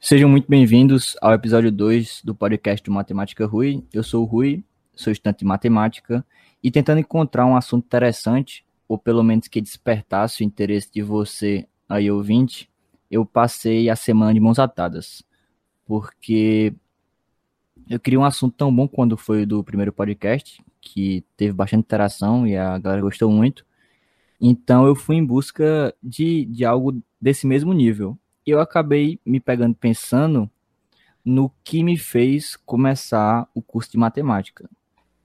Sejam muito bem-vindos ao episódio 2 do podcast do Matemática Rui. Eu sou o Rui, sou estudante de matemática e tentando encontrar um assunto interessante, ou pelo menos que despertasse o interesse de você aí ouvinte, eu passei a semana de mãos atadas, porque eu queria um assunto tão bom quando foi o do primeiro podcast, que teve bastante interação e a galera gostou muito. Então eu fui em busca de, de algo desse mesmo nível. E eu acabei me pegando pensando no que me fez começar o curso de matemática.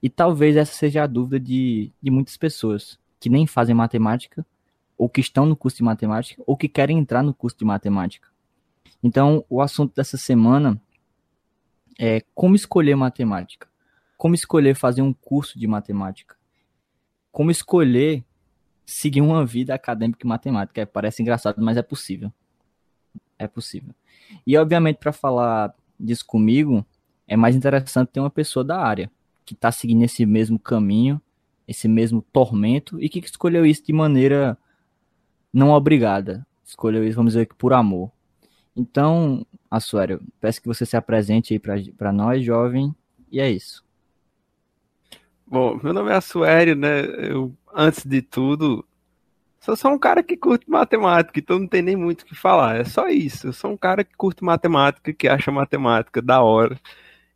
E talvez essa seja a dúvida de, de muitas pessoas que nem fazem matemática, ou que estão no curso de matemática, ou que querem entrar no curso de matemática. Então, o assunto dessa semana é como escolher matemática, como escolher fazer um curso de matemática, como escolher seguir uma vida acadêmica em matemática. É, parece engraçado, mas é possível. É possível. E, obviamente, para falar disso comigo, é mais interessante ter uma pessoa da área que está seguindo esse mesmo caminho, esse mesmo tormento e que escolheu isso de maneira não obrigada. Escolheu isso, vamos dizer que por amor. Então, Assuério, peço que você se apresente aí para nós, jovem, e é isso. Bom, meu nome é Assuério, né? Eu, antes de tudo, sou só um cara que curte matemática, então não tem nem muito o que falar. É só isso. Eu sou um cara que curte matemática, que acha matemática da hora,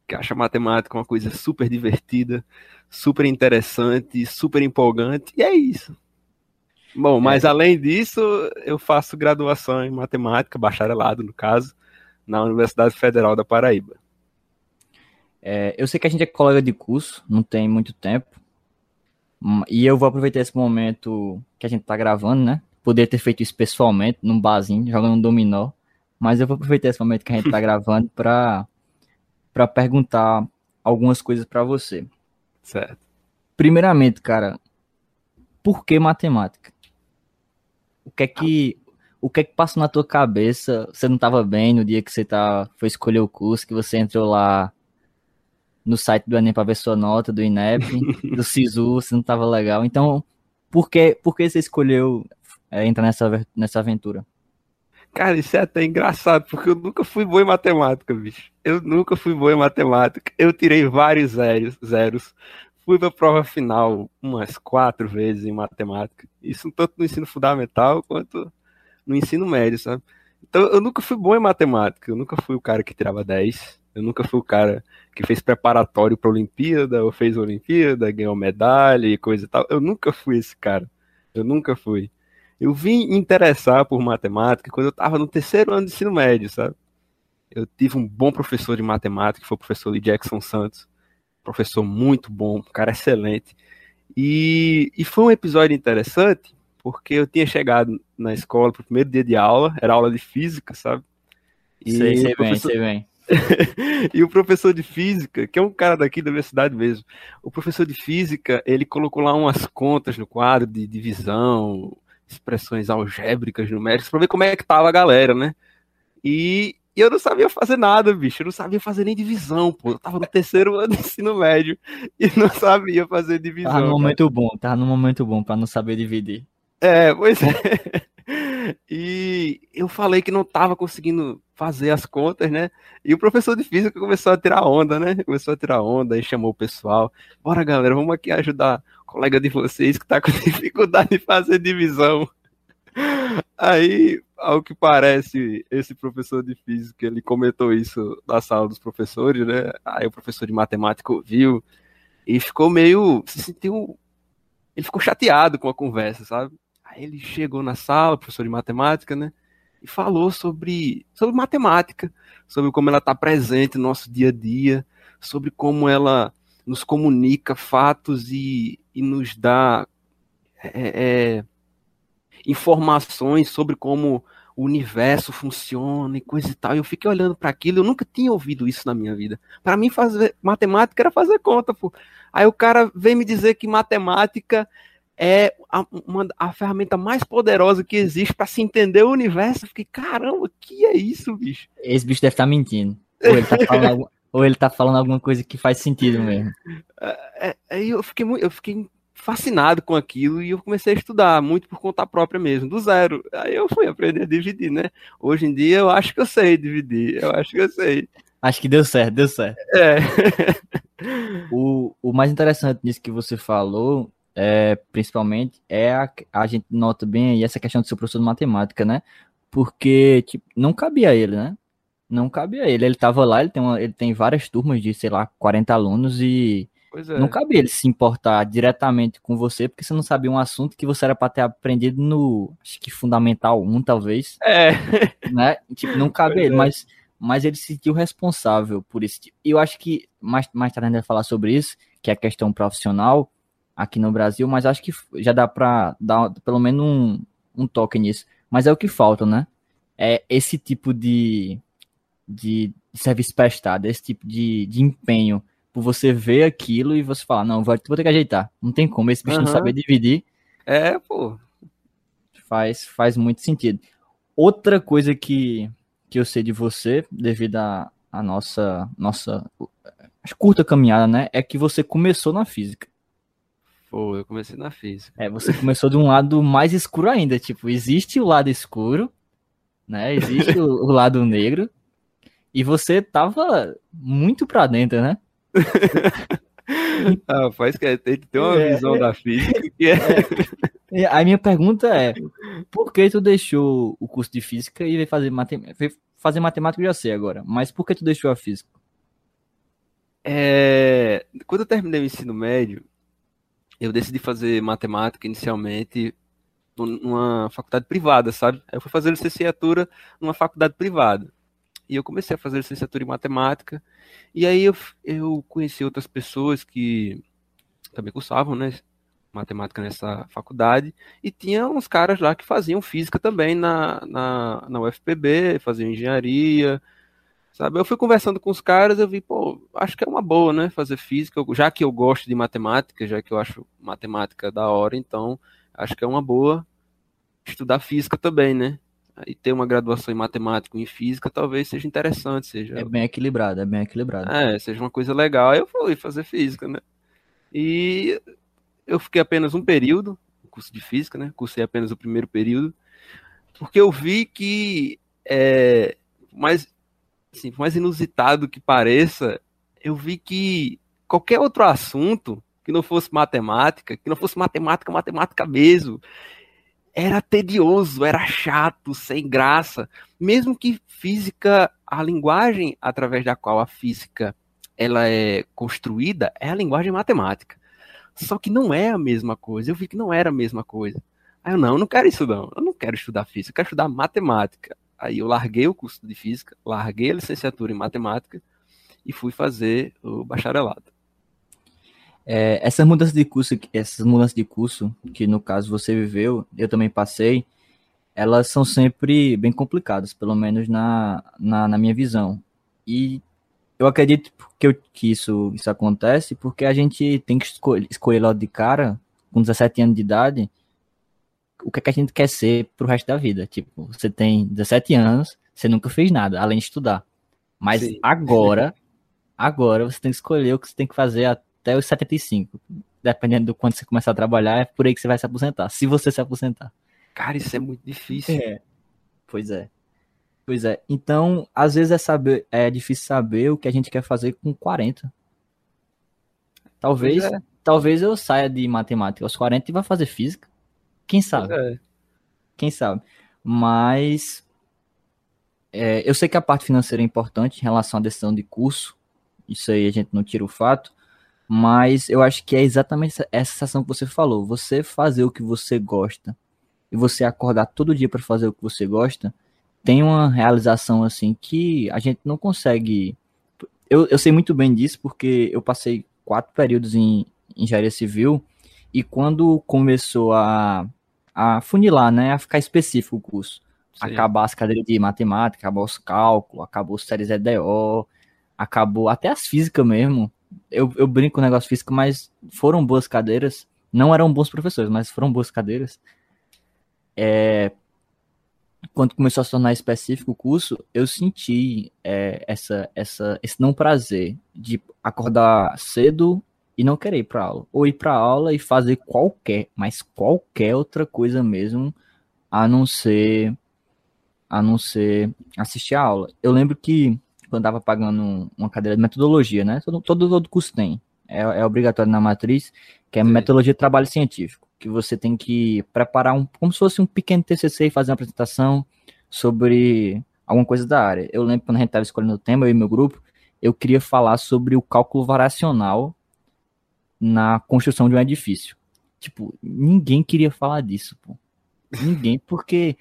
que acha matemática uma coisa super divertida, super interessante, super empolgante, e é isso. Bom, mas é. além disso, eu faço graduação em matemática, bacharelado no caso, na Universidade Federal da Paraíba. É, eu sei que a gente é colega de curso, não tem muito tempo, e eu vou aproveitar esse momento que a gente tá gravando, né? Poderia ter feito isso pessoalmente, num barzinho, jogando um dominó, mas eu vou aproveitar esse momento que a gente tá gravando para para perguntar algumas coisas para você. Certo. Primeiramente, cara, por que matemática? O que é que o que é que passou na tua cabeça? Você não estava bem no dia que você tá, foi escolher o curso, que você entrou lá no site do Enem para ver sua nota, do INEP, do SISU, você não estava legal. Então, por que, por que você escolheu é, entrar nessa, nessa aventura? Cara, isso é até engraçado, porque eu nunca fui bom em matemática, bicho. Eu nunca fui bom em matemática. Eu tirei vários zeros, zeros. Fui pra prova final umas quatro vezes em matemática. Isso tanto no ensino fundamental quanto no ensino médio, sabe? Então eu nunca fui bom em matemática. Eu nunca fui o cara que tirava 10. Eu nunca fui o cara que fez preparatório para Olimpíada, ou fez Olimpíada, ganhou medalha e coisa e tal. Eu nunca fui esse cara. Eu nunca fui. Eu vim me interessar por matemática quando eu estava no terceiro ano de ensino médio, sabe? Eu tive um bom professor de matemática, que foi o professor de Jackson Santos. Professor muito bom, um cara excelente. E, e foi um episódio interessante, porque eu tinha chegado na escola pro primeiro dia de aula, era aula de física, sabe? E sei, sei bem, sei bem. e o professor de física, que é um cara daqui da universidade mesmo, o professor de física, ele colocou lá umas contas no quadro de divisão, expressões algébricas, numéricas, para ver como é que tava a galera, né? E, e, eu não sabia fazer nada, bicho. Eu não sabia fazer nem divisão, pô. Eu tava no terceiro ano de ensino médio e não sabia fazer divisão. Tava no momento bom, tava no momento bom para não saber dividir. É, pois é. E eu falei que não tava conseguindo fazer as contas, né? E o professor de física começou a tirar onda, né? Começou a tirar onda e chamou o pessoal. Bora, galera, vamos aqui ajudar o colega de vocês que tá com dificuldade de fazer divisão. Aí, ao que parece, esse professor de física, ele comentou isso na sala dos professores, né? Aí o professor de matemática ouviu e ficou meio, se sentiu, ele ficou chateado com a conversa, sabe? Aí ele chegou na sala, professor de matemática, né? E falou sobre, sobre matemática, sobre como ela está presente no nosso dia a dia, sobre como ela nos comunica fatos e, e nos dá é, é, informações sobre como o universo funciona e coisa e tal. Eu fiquei olhando para aquilo, eu nunca tinha ouvido isso na minha vida. Para mim, fazer matemática era fazer conta, pô. Aí o cara vem me dizer que matemática é a, uma, a ferramenta mais poderosa que existe para se entender o universo. Eu fiquei, caramba, que é isso, bicho? Esse bicho deve estar tá mentindo. Ou ele tá falando, ou ele tá falando alguma coisa que faz sentido mesmo. É, é, aí eu fiquei, eu fiquei fascinado com aquilo e eu comecei a estudar muito por conta própria mesmo, do zero. Aí eu fui aprender a dividir, né? Hoje em dia eu acho que eu sei dividir, eu acho que eu sei. Acho que deu certo, deu certo. É. o, o mais interessante nisso que você falou, é, principalmente, é a, a gente nota bem aí essa questão do seu professor de matemática, né? Porque tipo, não cabia a ele, né? Não cabia a ele. Ele tava lá, ele tem, uma, ele tem várias turmas de, sei lá, 40 alunos e é. não cabia ele se importar diretamente com você, porque você não sabia um assunto que você era para ter aprendido no, acho que fundamental 1, talvez. É. Né? Tipo, não cabia ele, é. mas mas ele se sentiu responsável por isso. E eu acho que mais, mais tarde a gente vai falar sobre isso, que é a questão profissional aqui no Brasil, mas acho que já dá para dar pelo menos um, um toque nisso. Mas é o que falta, né? É esse tipo de, de serviço prestado, esse tipo de, de empenho por você ver aquilo e você falar, não, vou, vou ter que ajeitar. Não tem como, esse bicho uhum. não saber dividir. É, pô. Faz, faz muito sentido. Outra coisa que, que eu sei de você, devido à a, a, nossa, nossa curta caminhada, né? É que você começou na física. Pô, eu comecei na física. É, você começou de um lado mais escuro ainda. Tipo, existe o lado escuro, né? Existe o, o lado negro. E você tava muito pra dentro, né? ah, faz que tem que ter uma é, visão é, da física é... é. A minha pergunta é: por que tu deixou o curso de física e veio fazer matemática? Fazer matemática já sei agora, mas por que tu deixou a física? É... Quando eu terminei o ensino médio, eu decidi fazer matemática inicialmente numa faculdade privada, sabe? Eu fui fazer licenciatura numa faculdade privada. E eu comecei a fazer licenciatura em matemática. E aí eu, eu conheci outras pessoas que também cursavam, né? Matemática nessa faculdade. E tinha uns caras lá que faziam física também na, na, na UFPB, faziam engenharia, sabe? Eu fui conversando com os caras, eu vi, pô, acho que é uma boa, né? Fazer física, já que eu gosto de matemática, já que eu acho matemática da hora, então acho que é uma boa estudar física também, né? e ter uma graduação em matemática e em física talvez seja interessante, seja... É bem equilibrado, é bem equilibrado. É, seja uma coisa legal. Aí eu fui fazer física, né? E eu fiquei apenas um período, curso de física, né? Cursei apenas o primeiro período, porque eu vi que, é, mais, assim, mais inusitado que pareça, eu vi que qualquer outro assunto que não fosse matemática, que não fosse matemática, matemática mesmo, era tedioso, era chato, sem graça. Mesmo que física, a linguagem através da qual a física ela é construída é a linguagem matemática. Só que não é a mesma coisa. Eu vi que não era a mesma coisa. Aí eu, não, eu não quero isso não. Eu não quero estudar física, eu quero estudar matemática. Aí eu larguei o curso de física, larguei a licenciatura em matemática e fui fazer o bacharelado. É, essas mudanças de curso, essas mudanças de curso que no caso você viveu, eu também passei, elas são sempre bem complicadas, pelo menos na, na, na minha visão. E eu acredito que, eu, que isso, isso acontece porque a gente tem que escolher, escolher logo de cara, com 17 anos de idade, o que, é que a gente quer ser pro resto da vida. Tipo, você tem 17 anos, você nunca fez nada, além de estudar. Mas Sim. agora, agora você tem que escolher o que você tem que fazer até os 75. Dependendo do quanto você começar a trabalhar, é por aí que você vai se aposentar. Se você se aposentar. Cara, isso é muito difícil. É. Pois é. Pois é. Então, às vezes é, saber, é difícil saber o que a gente quer fazer com 40. Talvez, é. talvez eu saia de matemática aos 40 e vá fazer física. Quem sabe? É. Quem sabe? Mas é, eu sei que a parte financeira é importante em relação à decisão de curso. Isso aí a gente não tira o fato. Mas eu acho que é exatamente essa sensação que você falou. Você fazer o que você gosta e você acordar todo dia para fazer o que você gosta, tem uma realização assim que a gente não consegue. Eu, eu sei muito bem disso porque eu passei quatro períodos em engenharia civil e quando começou a, a funilar, né, a ficar específico o curso, Sim. acabar as cadeiras de matemática, acabou os cálculos, acabou os séries EDO, acabou até as físicas mesmo eu, eu brinco com o negócio físico, mas foram boas cadeiras. Não eram bons professores, mas foram boas cadeiras. É, quando começou a se tornar específico o curso, eu senti é, essa, essa, esse não prazer de acordar cedo e não querer ir para aula. Ou ir para aula e fazer qualquer, mas qualquer outra coisa mesmo, a não ser a não ser assistir a aula. Eu lembro que quando estava pagando uma cadeira de metodologia, né? Todo, todo, todo curso tem. É, é obrigatório na matriz, que é Sim. metodologia de trabalho científico, que você tem que preparar um, como se fosse um pequeno TCC e fazer uma apresentação sobre alguma coisa da área. Eu lembro quando a gente estava escolhendo o tema, eu e meu grupo, eu queria falar sobre o cálculo variacional na construção de um edifício. Tipo, ninguém queria falar disso, pô. Ninguém, porque,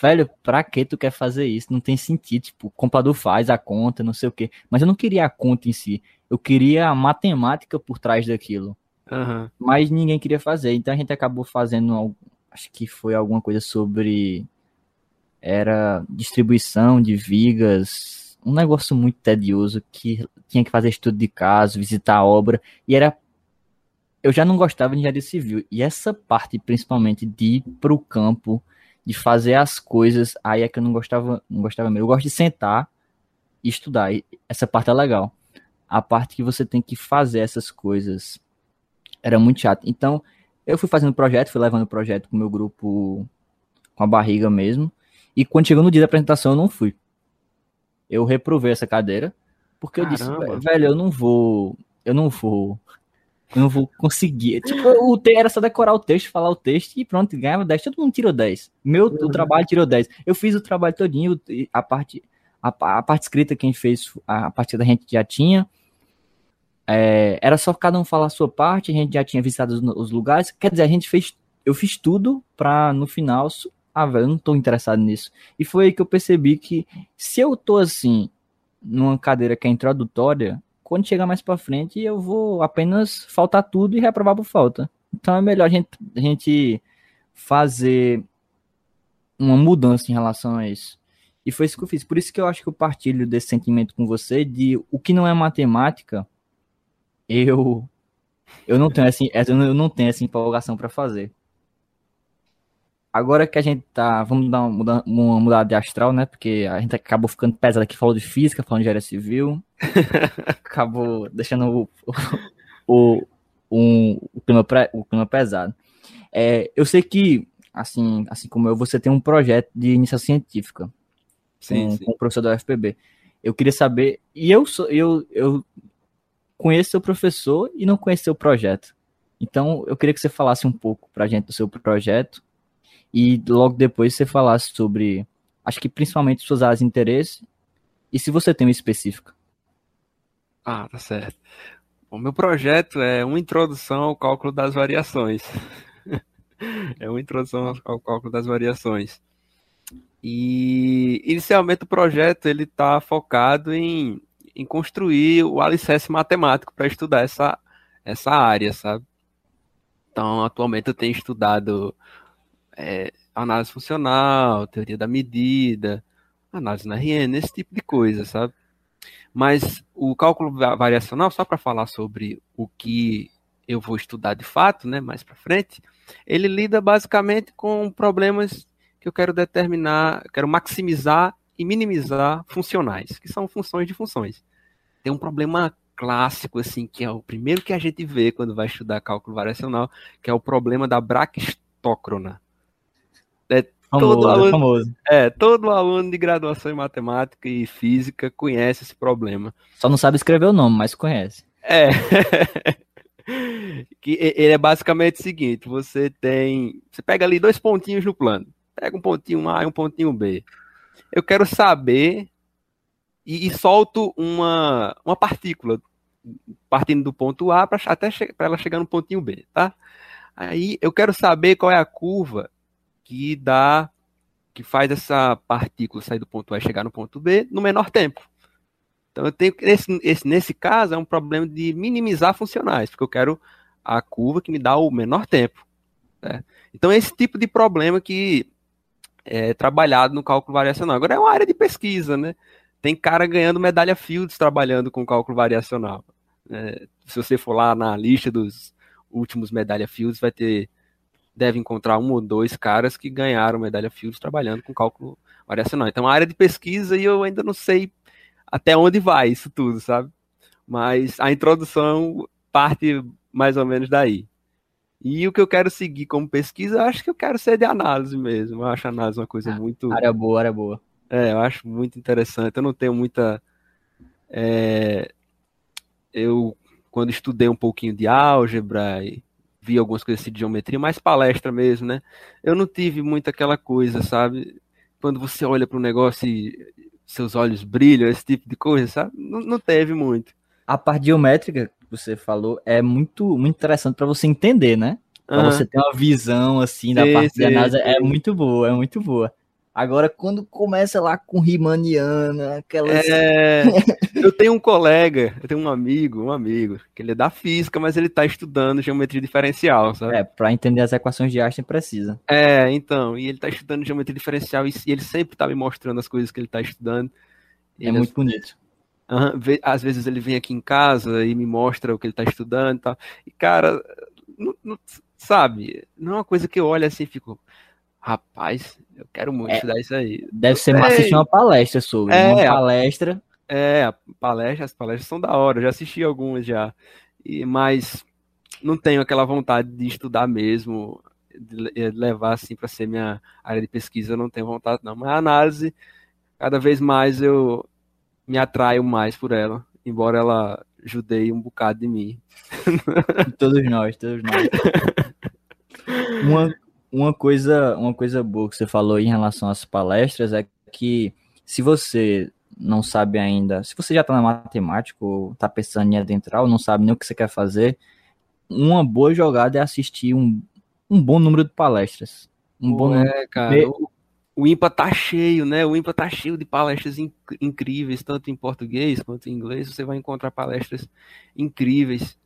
velho, pra que tu quer fazer isso? Não tem sentido. Tipo, o computador faz a conta, não sei o quê. Mas eu não queria a conta em si. Eu queria a matemática por trás daquilo. Uhum. Mas ninguém queria fazer. Então a gente acabou fazendo, acho que foi alguma coisa sobre. Era distribuição de vigas um negócio muito tedioso que tinha que fazer estudo de caso, visitar a obra, e era. Eu já não gostava de engenharia civil, e essa parte, principalmente, de ir para o campo, de fazer as coisas, aí é que eu não gostava, não gostava mesmo. Eu gosto de sentar e estudar, e essa parte é legal. A parte que você tem que fazer essas coisas era muito chato. Então, eu fui fazendo projeto, fui levando o projeto com o meu grupo com a barriga mesmo. E quando chegou no dia da apresentação, eu não fui eu reprovei essa cadeira, porque Caramba. eu disse, velho, eu não vou, eu não vou, eu não vou conseguir. Tipo, o te, era só decorar o texto, falar o texto e pronto, ganhava 10, todo mundo tirou 10. Meu, uhum. o trabalho tirou 10. Eu fiz o trabalho todinho, a parte, a, a parte escrita que a gente fez, a parte da gente já tinha, é, era só cada um falar a sua parte, a gente já tinha visitado os, os lugares, quer dizer, a gente fez, eu fiz tudo pra no final ah, velho, eu não tô interessado nisso. E foi aí que eu percebi que se eu tô assim, numa cadeira que é introdutória, quando chegar mais para frente, eu vou apenas faltar tudo e reprovar por falta. Então é melhor a gente, a gente fazer uma mudança em relação a isso. E foi isso que eu fiz. Por isso que eu acho que eu partilho desse sentimento com você de o que não é matemática, eu eu não tenho assim, eu não tenho essa empolgação para fazer. Agora que a gente tá. Vamos dar uma, muda, uma mudada de astral, né? Porque a gente acabou ficando pesado aqui, falou de física, falando de engenharia civil. acabou deixando o, o, o, o, clima, o clima pesado. É, eu sei que, assim, assim como eu, você tem um projeto de iniciação científica sim, com, sim. com o professor da UFPB. Eu queria saber. E eu sou. Eu, eu conheço seu professor e não conheço seu projeto. Então, eu queria que você falasse um pouco pra gente do seu projeto e logo depois você falasse sobre, acho que principalmente suas áreas de interesse e se você tem um específico. Ah, tá certo. O meu projeto é uma introdução ao cálculo das variações. é uma introdução ao cálculo das variações. E inicialmente o projeto ele está focado em, em construir o alicerce matemático para estudar essa, essa área, sabe? Então, atualmente eu tenho estudado é, análise funcional, teoria da medida, análise na RN, esse tipo de coisa, sabe? Mas o cálculo variacional, só para falar sobre o que eu vou estudar de fato, né, mais para frente, ele lida basicamente com problemas que eu quero determinar, quero maximizar e minimizar funcionais, que são funções de funções. Tem um problema clássico, assim, que é o primeiro que a gente vê quando vai estudar cálculo variacional, que é o problema da braquistócrona. É, famoso, todo, aluno, famoso. é, todo aluno de graduação em matemática e física conhece esse problema. Só não sabe escrever o nome, mas conhece. É. que ele é basicamente o seguinte: você tem. Você pega ali dois pontinhos no plano. Pega um pontinho A e um pontinho B. Eu quero saber e, e solto uma, uma partícula partindo do ponto A para até para ela chegar no pontinho B, tá? Aí eu quero saber qual é a curva que dá que faz essa partícula sair do ponto A e chegar no ponto B no menor tempo. Então eu tenho esse, esse nesse caso é um problema de minimizar funcionais, porque eu quero a curva que me dá o menor tempo. Né? Então esse tipo de problema que é trabalhado no cálculo variacional. Agora é uma área de pesquisa, né? Tem cara ganhando medalha Fields trabalhando com cálculo variacional. É, se você for lá na lista dos últimos medalha Fields, vai ter deve encontrar um ou dois caras que ganharam medalha Fields trabalhando com cálculo variacional. Então, a área de pesquisa e eu ainda não sei até onde vai isso tudo, sabe? Mas a introdução parte mais ou menos daí. E o que eu quero seguir como pesquisa, eu acho que eu quero ser de análise mesmo. Eu acho a análise uma coisa ah, muito. Área boa, área boa. É, eu acho muito interessante. Eu não tenho muita. É... Eu, quando estudei um pouquinho de álgebra e vi algumas coisas assim de geometria, mais palestra mesmo, né? Eu não tive muito aquela coisa, sabe? Quando você olha para um negócio e seus olhos brilham, esse tipo de coisa, sabe? Não, não teve muito. A parte geométrica que você falou é muito, muito interessante para você entender, né? Para uhum. você ter uma visão assim da sim, parte sim, de análise, sim. é muito boa, é muito boa. Agora, quando começa lá com Riemanniana, aquelas. É... eu tenho um colega, eu tenho um amigo, um amigo, que ele é da física, mas ele está estudando geometria diferencial, sabe? É, para entender as equações de Einstein precisa. É, então, e ele está estudando geometria diferencial e, ele sempre está me mostrando as coisas que ele está estudando. É ele, muito bonito. Uhum, às vezes ele vem aqui em casa e me mostra o que ele está estudando e tal. E, cara, não, não, sabe, não é uma coisa que eu olho assim e fico Rapaz, eu quero muito é, estudar isso aí. Deve ser massa assistir uma palestra sobre. É, uma palestra. É, a palestra, as palestras são da hora, eu já assisti algumas já. E, mas não tenho aquela vontade de estudar mesmo, de levar assim para ser minha área de pesquisa, eu não tenho vontade não. Mas a análise, cada vez mais eu me atraio mais por ela, embora ela judeie um bocado de mim. todos nós, todos nós. Uma, uma coisa, uma coisa boa que você falou em relação às palestras é que se você não sabe ainda, se você já está na matemática ou está pensando em adentrar ou não sabe nem o que você quer fazer, uma boa jogada é assistir um, um bom número de palestras. Um Pô, bom é, cara. O, o IMPA tá cheio, né? O IMPA tá cheio de palestras inc incríveis, tanto em português quanto em inglês. Você vai encontrar palestras incríveis.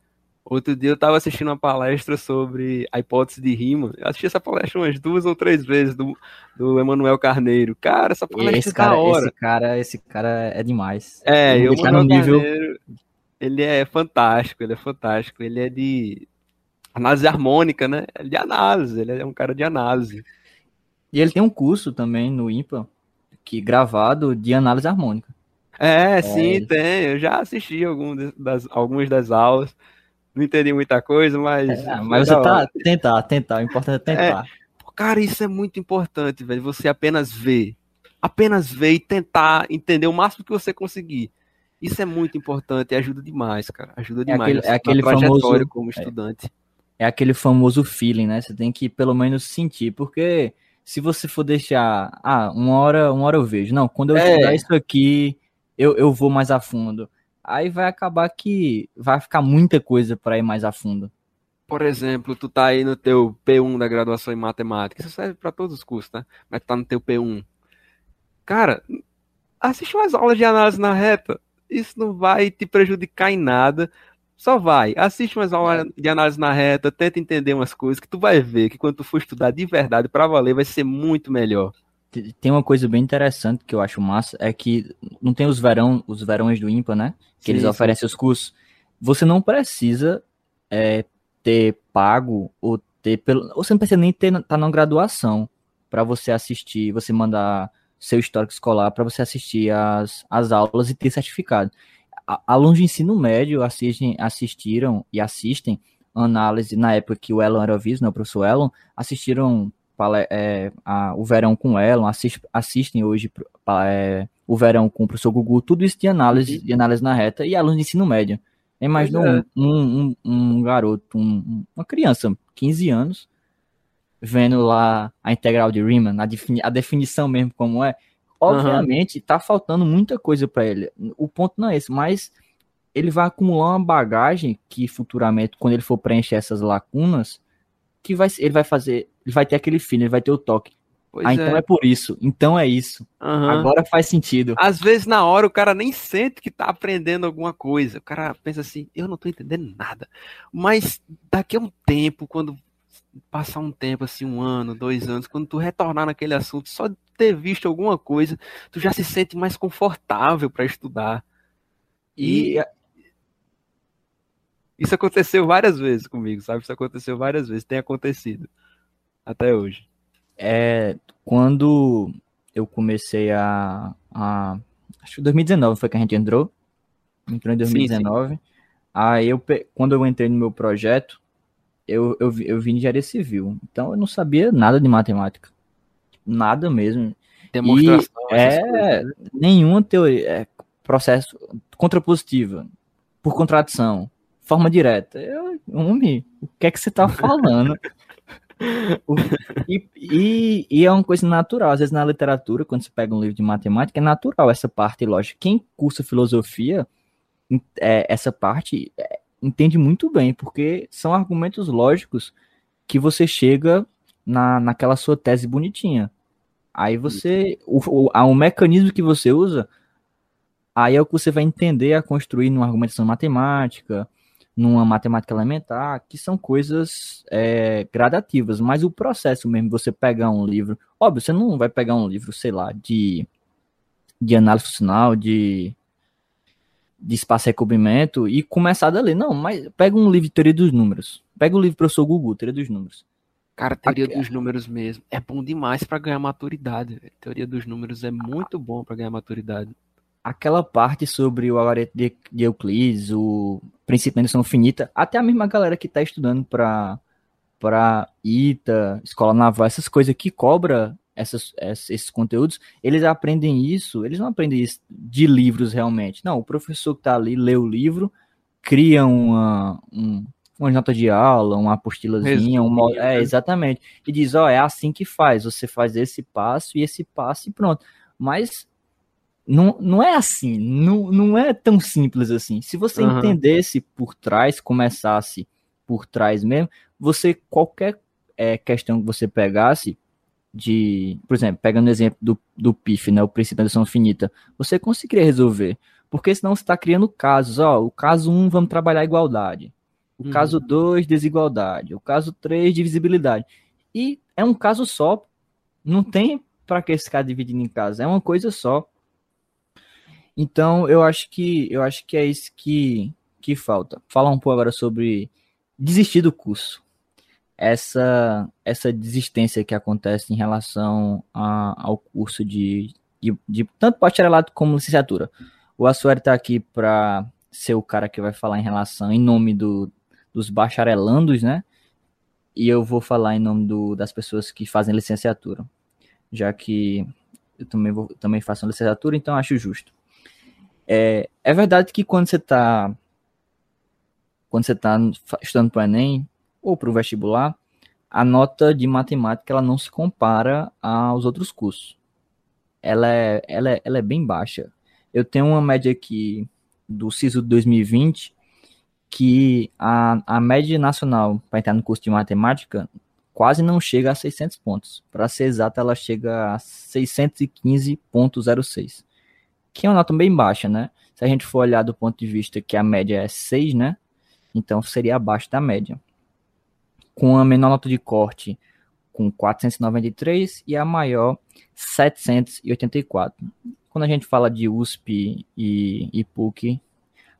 Outro dia eu estava assistindo uma palestra sobre a hipótese de rima. Eu assisti essa palestra umas duas ou três vezes do, do Emanuel Carneiro. Cara, essa palestra esse é cara, da hora. Esse cara, esse cara é demais. É, eu Emanuel nível... Carneiro, ele é fantástico, ele é fantástico. Ele é de análise harmônica, né? Ele é de análise, ele é um cara de análise. E ele tem um curso também no IMPA, que gravado de análise harmônica. É, é sim, ele... tem. Eu já assisti algum das, algumas das aulas não entendi muita coisa, mas. É, mas você tá. Tentar, tentar. O importante é tentar. É, cara, isso é muito importante, velho. Você apenas ver. Apenas ver e tentar entender o máximo que você conseguir. Isso é muito importante e ajuda demais, cara. Ajuda é demais. Aquele, é aquele famoso como é. estudante. É, é aquele famoso feeling, né? Você tem que pelo menos sentir, porque se você for deixar, ah, uma hora, uma hora eu vejo. Não, quando eu é. estudar isso aqui, eu, eu vou mais a fundo aí vai acabar que vai ficar muita coisa para ir mais a fundo. Por exemplo, tu tá aí no teu P1 da graduação em matemática, isso serve para todos os cursos, tá? Mas tu tá no teu P1. Cara, assiste umas aulas de análise na reta. Isso não vai te prejudicar em nada. Só vai, assiste umas aulas de análise na reta, tenta entender umas coisas que tu vai ver que quando tu for estudar de verdade para valer vai ser muito melhor tem uma coisa bem interessante que eu acho massa, é que não tem os verão, os verões do IMPA, né? Que sim, eles oferecem sim. os cursos. Você não precisa é, ter pago ou ter pelo. Ou você não precisa nem ter tá na graduação para você assistir, você mandar seu histórico escolar para você assistir as, as aulas e ter certificado. Alunos de ensino médio assistem, assistiram e assistem análise na época que o Elon era visto, né, o professor Elon, assistiram é, a, o verão com ela, assist, assistem hoje é, o verão com o professor Gugu, tudo isso de análise, de análise na reta e alunos de ensino médio. Imagina é. um, um, um, garoto, um, uma criança, 15 anos, vendo lá a integral de Riemann, a, defini a definição mesmo como é. Obviamente, uhum. tá faltando muita coisa para ele. O ponto não é esse, mas ele vai acumular uma bagagem que futuramente, quando ele for preencher essas lacunas, que vai, ele vai fazer, ele vai ter aquele feeling, ele vai ter o toque. Pois ah, então é. então é por isso. Então é isso. Uhum. Agora faz sentido. Às vezes, na hora, o cara nem sente que tá aprendendo alguma coisa. O cara pensa assim, eu não tô entendendo nada. Mas daqui a um tempo, quando passar um tempo, assim, um ano, dois anos, quando tu retornar naquele assunto, só de ter visto alguma coisa, tu já se sente mais confortável para estudar. E, e isso aconteceu várias vezes comigo, sabe? Isso aconteceu várias vezes, tem acontecido até hoje. É, quando eu comecei a, a acho que 2019 foi que a gente entrou, entrou em 2019. Sim, sim. Aí eu, quando eu entrei no meu projeto, eu, eu, eu vim de engenharia civil. Então eu não sabia nada de matemática. Nada mesmo. Demonstração. E, é, nenhuma teoria. É, processo contrapositiva, por contradição, forma direta. Eu, homem, o que é que você tá falando? e, e, e, é uma coisa natural. Às vezes na literatura, quando você pega um livro de matemática, é natural essa parte lógica. Quem cursa filosofia, é, essa parte é, entende muito bem, porque são argumentos lógicos que você chega na, naquela sua tese bonitinha. Aí você. O, o, o mecanismo que você usa, aí é o que você vai entender a construir numa argumentação matemática, numa matemática elementar, que são coisas é, gradativas, mas o processo mesmo, você pegar um livro, óbvio, você não vai pegar um livro, sei lá, de, de análise funcional, de, de espaço e recobrimento e começar a ler, não, mas pega um livro de teoria dos números, pega o livro do professor Gugu, teoria dos números. Cara, teoria dos números mesmo, é bom demais para ganhar maturidade, teoria dos números é muito bom para ganhar maturidade aquela parte sobre o algoritmo de, de Euclides, o princípio da indução finita, até a mesma galera que está estudando para para ITA, escola naval, essas coisas que cobra essas, esses conteúdos, eles aprendem isso, eles não aprendem isso de livros realmente. Não, o professor que está ali lê o livro, cria uma, um, uma nota de aula, uma apostilazinha, um, é, né? exatamente, e diz, ó, é assim que faz, você faz esse passo e esse passo e pronto. Mas não, não é assim, não, não é tão simples assim. Se você uhum. entendesse por trás, começasse por trás mesmo, você, qualquer é, questão que você pegasse, de, por exemplo, pegando o exemplo do, do PIF, né, o princípio da adição finita, você conseguiria resolver. Porque senão você está criando casos, ó, o caso 1, vamos trabalhar igualdade. O uhum. caso 2, desigualdade. O caso 3, divisibilidade. E é um caso só. Não tem para que ficar dividindo em casos. É uma coisa só. Então, eu acho que eu acho que é isso que, que falta. Falar um pouco agora sobre desistir do curso. Essa essa desistência que acontece em relação a, ao curso de, de, de tanto bacharelado como licenciatura. O Assuero está aqui para ser o cara que vai falar em relação em nome do, dos bacharelandos, né? E eu vou falar em nome do, das pessoas que fazem licenciatura, já que eu também, vou, também faço licenciatura, então acho justo. É, é verdade que quando você está quando você está estudando para o Enem ou para o vestibular, a nota de matemática ela não se compara aos outros cursos. Ela é, ela é, ela é bem baixa. Eu tenho uma média aqui do SISU 2020 que a, a média nacional para entrar no curso de matemática quase não chega a 600 pontos. Para ser exata, ela chega a 615.06 que é uma nota bem baixa, né? Se a gente for olhar do ponto de vista que a média é 6, né? Então seria abaixo da média. Com a menor nota de corte com 493 e a maior 784. Quando a gente fala de USP e, e PUC,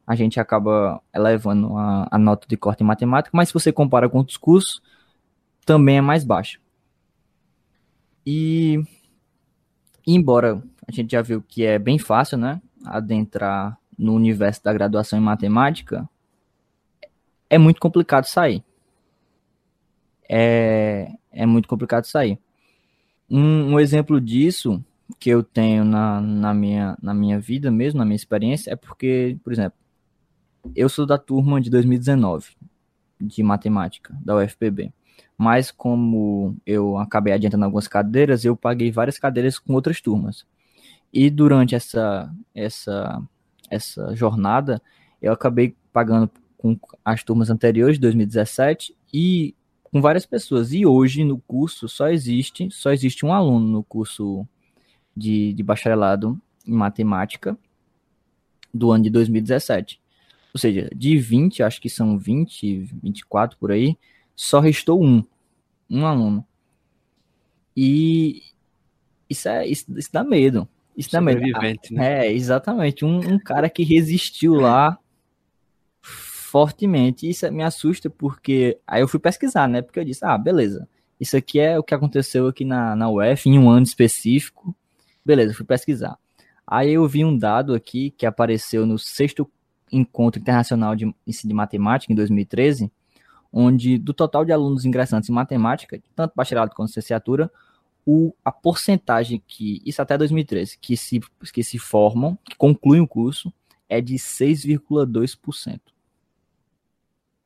a gente acaba elevando a, a, nota de corte em matemática, mas se você compara com outros cursos, também é mais baixa. E embora a gente já viu que é bem fácil, né? Adentrar no universo da graduação em matemática, é muito complicado sair. É, é muito complicado sair. Um, um exemplo disso que eu tenho na, na, minha, na minha vida mesmo, na minha experiência, é porque, por exemplo, eu sou da turma de 2019 de matemática da UFPB. Mas como eu acabei adiantando algumas cadeiras, eu paguei várias cadeiras com outras turmas. E durante essa, essa, essa jornada, eu acabei pagando com as turmas anteriores, de 2017, e com várias pessoas. E hoje no curso só existe, só existe um aluno no curso de, de bacharelado em matemática do ano de 2017. Ou seja, de 20, acho que são 20, 24 por aí, só restou um, um aluno. E isso, é, isso, isso dá medo. Isso também. Né? É, exatamente. Um, um, cara que resistiu lá fortemente. Isso me assusta porque. Aí eu fui pesquisar, né? Porque eu disse, ah, beleza. Isso aqui é o que aconteceu aqui na, na UF em um ano específico. Beleza, fui pesquisar. Aí eu vi um dado aqui que apareceu no sexto encontro internacional de ensino de matemática em 2013, onde do total de alunos ingressantes em matemática, tanto bacharelado quanto licenciatura, o, a porcentagem que, isso até 2013, que se, que se formam, que concluem o curso, é de 6,2%.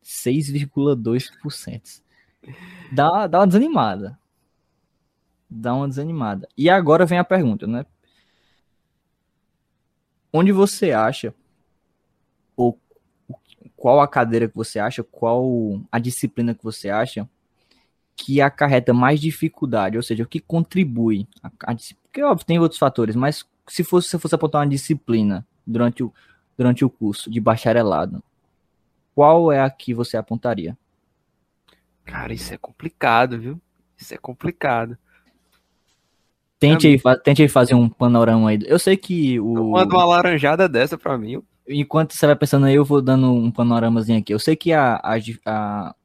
6,2%. Dá, dá uma desanimada. Dá uma desanimada. E agora vem a pergunta, né? Onde você acha, ou qual a cadeira que você acha, qual a disciplina que você acha que acarreta mais dificuldade, ou seja, o que contribui a, a porque óbvio tem outros fatores, mas se fosse se fosse apontar uma disciplina durante o durante o curso de bacharelado, qual é a que você apontaria? Cara, isso é complicado, viu? Isso é complicado. Tente aí, tente aí fazer um panorama aí. Eu sei que o. Manda uma laranjada dessa pra mim. Enquanto você vai pensando aí, eu vou dando um panoramazinho aqui. Eu sei que a, a, a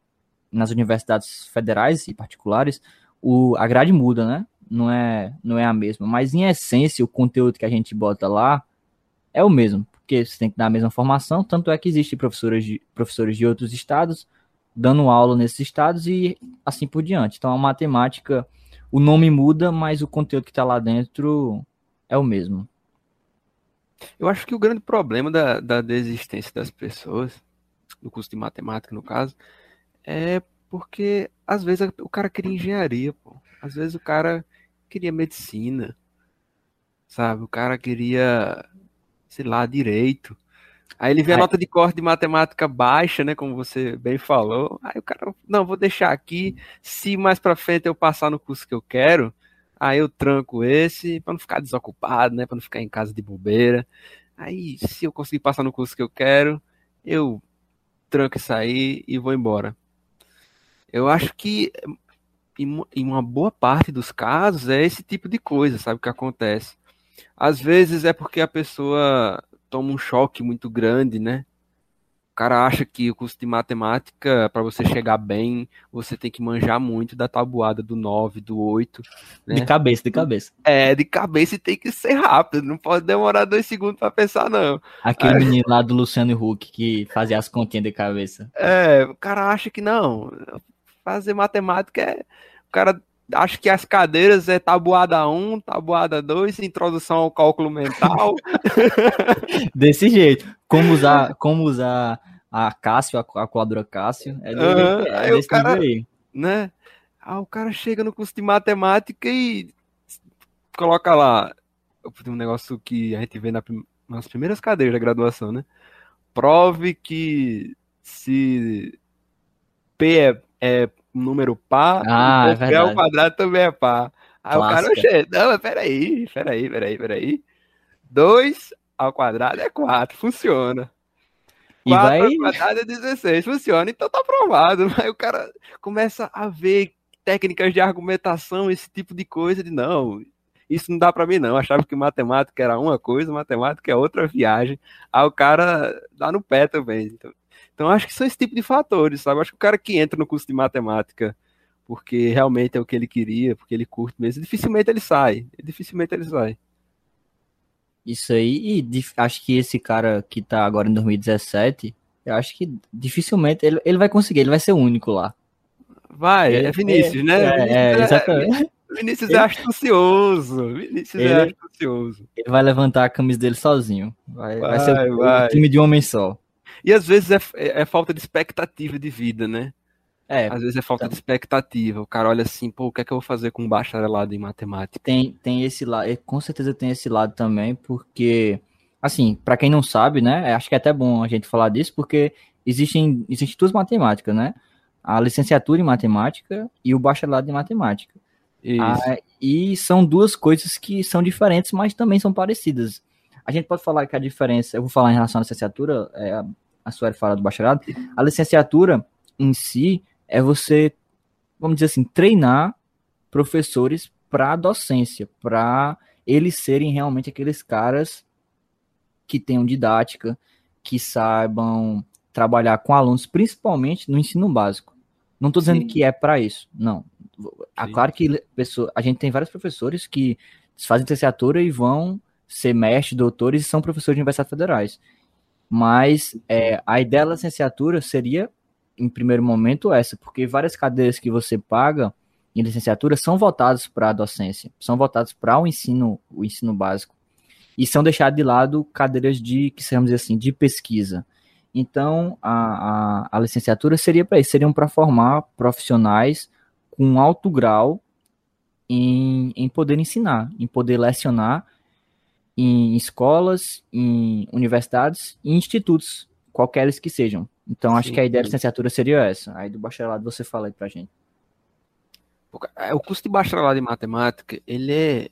nas universidades federais e particulares, o, a grade muda, né? Não é, não é a mesma. Mas, em essência, o conteúdo que a gente bota lá é o mesmo, porque você tem que dar a mesma formação. Tanto é que existem professores de, professores de outros estados dando aula nesses estados e assim por diante. Então, a matemática, o nome muda, mas o conteúdo que está lá dentro é o mesmo. Eu acho que o grande problema da, da desistência das pessoas, no curso de matemática, no caso, é porque às vezes o cara queria engenharia, pô. Às vezes o cara queria medicina, sabe? O cara queria, sei lá, direito. Aí ele vê a nota de corte de matemática baixa, né? Como você bem falou. Aí o cara, não, vou deixar aqui. Se mais pra frente eu passar no curso que eu quero, aí eu tranco esse, para não ficar desocupado, né? Para não ficar em casa de bobeira. Aí, se eu conseguir passar no curso que eu quero, eu tranco isso aí e vou embora. Eu acho que em uma boa parte dos casos é esse tipo de coisa, sabe, que acontece. Às vezes é porque a pessoa toma um choque muito grande, né? O cara acha que o curso de matemática, para você chegar bem, você tem que manjar muito da tabuada do 9, do 8. Né? De cabeça, de cabeça. É, de cabeça e tem que ser rápido, não pode demorar dois segundos para pensar, não. Aquele Aí... menino lá do Luciano Huck que fazia as continhas de cabeça. É, o cara acha que não fazer matemática é. O cara acha que as cadeiras é tabuada 1, tabuada 2, introdução ao cálculo mental. Desse jeito. Como usar, como usar a Cássio, a calculadora Cássio. É, uhum, é aí o cara, aí. Né? Ah, o cara chega no curso de matemática e coloca lá um negócio que a gente vê na, nas primeiras cadeiras da graduação, né? Prove que se P é é número par, ah, o é ao quadrado também é par. Aí Clássica. o cara, oxe, não, mas peraí, peraí, peraí, peraí. 2 ao quadrado é 4, funciona. 4 vai... ao quadrado é 16, funciona, então tá aprovado. Aí o cara começa a ver técnicas de argumentação, esse tipo de coisa, de não, isso não dá para mim não. Eu achava que matemática era uma coisa, matemática é outra viagem. Aí o cara dá no pé também. Então, então, acho que são esse tipo de fatores, sabe? Acho que o cara que entra no curso de matemática porque realmente é o que ele queria, porque ele curte mesmo, dificilmente ele sai. Dificilmente ele sai. Isso aí, e acho que esse cara que tá agora em 2017, eu acho que dificilmente ele, ele vai conseguir, ele vai ser o único lá. Vai, é, é Vinícius, é, né? É, Vinícius é, exatamente. Vinícius é astucioso. Vinícius é ele, é astucioso. Ele vai levantar a camisa dele sozinho. Vai, vai, vai ser o, vai. o time de um homem só. E às vezes é, é, é, falta de expectativa de vida, né? É. Às vezes é falta tá. de expectativa. O cara olha assim, pô, o que é que eu vou fazer com um bacharelado em matemática? Tem, tem esse lado, é, com certeza tem esse lado também, porque, assim, para quem não sabe, né? Acho que é até bom a gente falar disso, porque existem, existem duas matemáticas, né? A licenciatura em matemática e o bacharelado em matemática. Ah, e são duas coisas que são diferentes, mas também são parecidas. A gente pode falar que a diferença, eu vou falar em relação à licenciatura, é, a Sueli fala do bacharelado, a licenciatura em si é você, vamos dizer assim, treinar professores para docência, para eles serem realmente aqueles caras que tenham didática, que saibam trabalhar com alunos, principalmente no ensino básico. Não estou dizendo Sim. que é para isso, não. É claro que pessoa, a gente tem vários professores que fazem licenciatura e vão ser mestres, doutores e são professores de universidades federais. Mas é, a ideia da licenciatura seria, em primeiro momento, essa, porque várias cadeiras que você paga em licenciatura são votadas para a docência, são votadas para o ensino, o ensino básico, e são deixadas de lado cadeiras de, que chamamos assim, de pesquisa. Então, a, a, a licenciatura seria para isso, seriam para formar profissionais com alto grau em, em poder ensinar, em poder lecionar em escolas, em universidades e institutos, qualquer que sejam. Então, Sim. acho que a ideia da licenciatura seria essa. Aí do bacharelado você fala aí pra gente. É, o curso de bacharelado em matemática, ele é,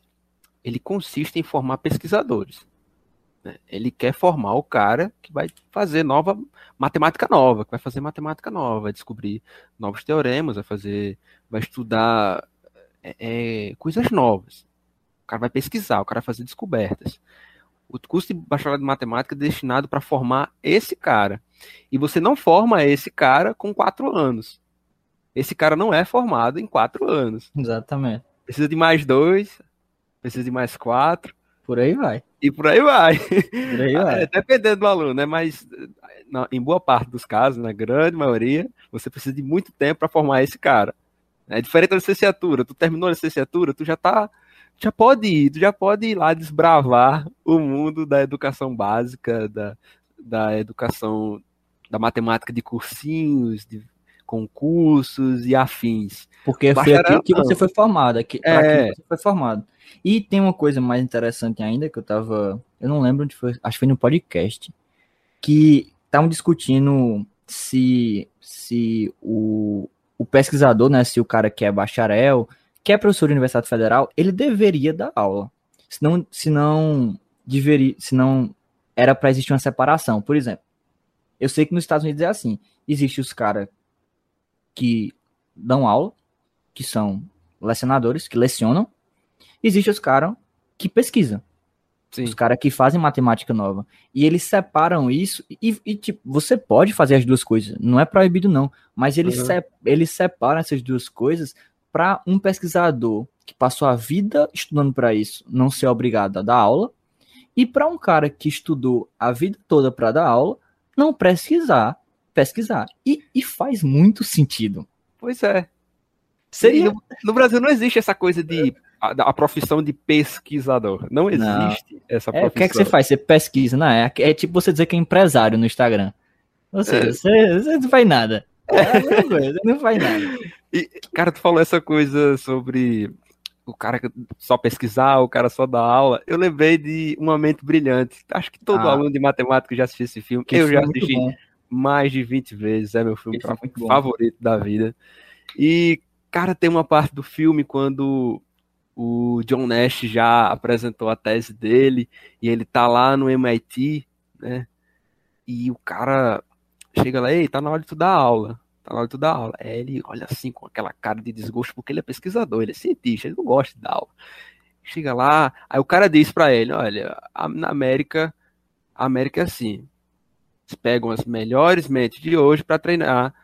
ele consiste em formar pesquisadores. Né? Ele quer formar o cara que vai fazer nova matemática nova, que vai fazer matemática nova, vai descobrir novos teoremas, vai fazer, vai estudar é, é, coisas novas. O cara vai pesquisar, o cara vai fazer descobertas. O curso de bacharelado de matemática é destinado para formar esse cara. E você não forma esse cara com quatro anos. Esse cara não é formado em quatro anos. Exatamente. Precisa de mais dois, precisa de mais quatro. Por aí vai. E por aí vai. Por aí vai. É, dependendo do aluno, né? Mas não, em boa parte dos casos, na grande maioria, você precisa de muito tempo para formar esse cara. É diferente da licenciatura. Tu terminou a licenciatura, tu já tá. Já pode ir, tu já pode ir lá desbravar o mundo da educação básica, da, da educação da matemática de cursinhos, de concursos e afins. Porque foi aqui que você foi formado, aqui, é. você foi formado. E tem uma coisa mais interessante ainda que eu tava, eu não lembro onde foi, acho que foi no podcast, que estavam discutindo se se o, o pesquisador, né, se o cara que é bacharel, que é professor de Universidade Federal, ele deveria dar aula. Senão, senão, deveria, senão era para existir uma separação. Por exemplo, eu sei que nos Estados Unidos é assim. Existem os caras que dão aula, que são lecionadores, que lecionam. Existem os caras que pesquisam. Sim. Os caras que fazem matemática nova. E eles separam isso. E, e, tipo, você pode fazer as duas coisas. Não é proibido, não. Mas eles, uhum. se, eles separam essas duas coisas para um pesquisador que passou a vida estudando para isso não ser obrigado a dar aula. E para um cara que estudou a vida toda para dar aula, não precisar pesquisar. E, e faz muito sentido. Pois é. Seria... No, no Brasil não existe essa coisa de a, a, profissão de pesquisador. Não existe não. essa profissão. É, o que é que você faz? Você pesquisa, não é? É tipo você dizer que é empresário no Instagram. Ou seja, é. você, você, não faz nada. É, não faz nada. E, cara, tu falou essa coisa sobre o cara só pesquisar, o cara só dar aula. Eu lembrei de Uma Mente Brilhante. Acho que todo ah. aluno de matemática já assistiu esse filme. Que eu já assisti mais de 20 vezes. É meu filme favorito da vida. E, cara, tem uma parte do filme quando o John Nash já apresentou a tese dele e ele tá lá no MIT, né? E o cara chega lá, ei, tá na hora de tu dar aula. Tá na hora de tu dar aula. Aí ele olha assim com aquela cara de desgosto, porque ele é pesquisador, ele é cientista, ele não gosta de dar aula. Chega lá, aí o cara diz para ele, olha, na América, a América é assim. Eles pegam as melhores mentes de hoje para treinar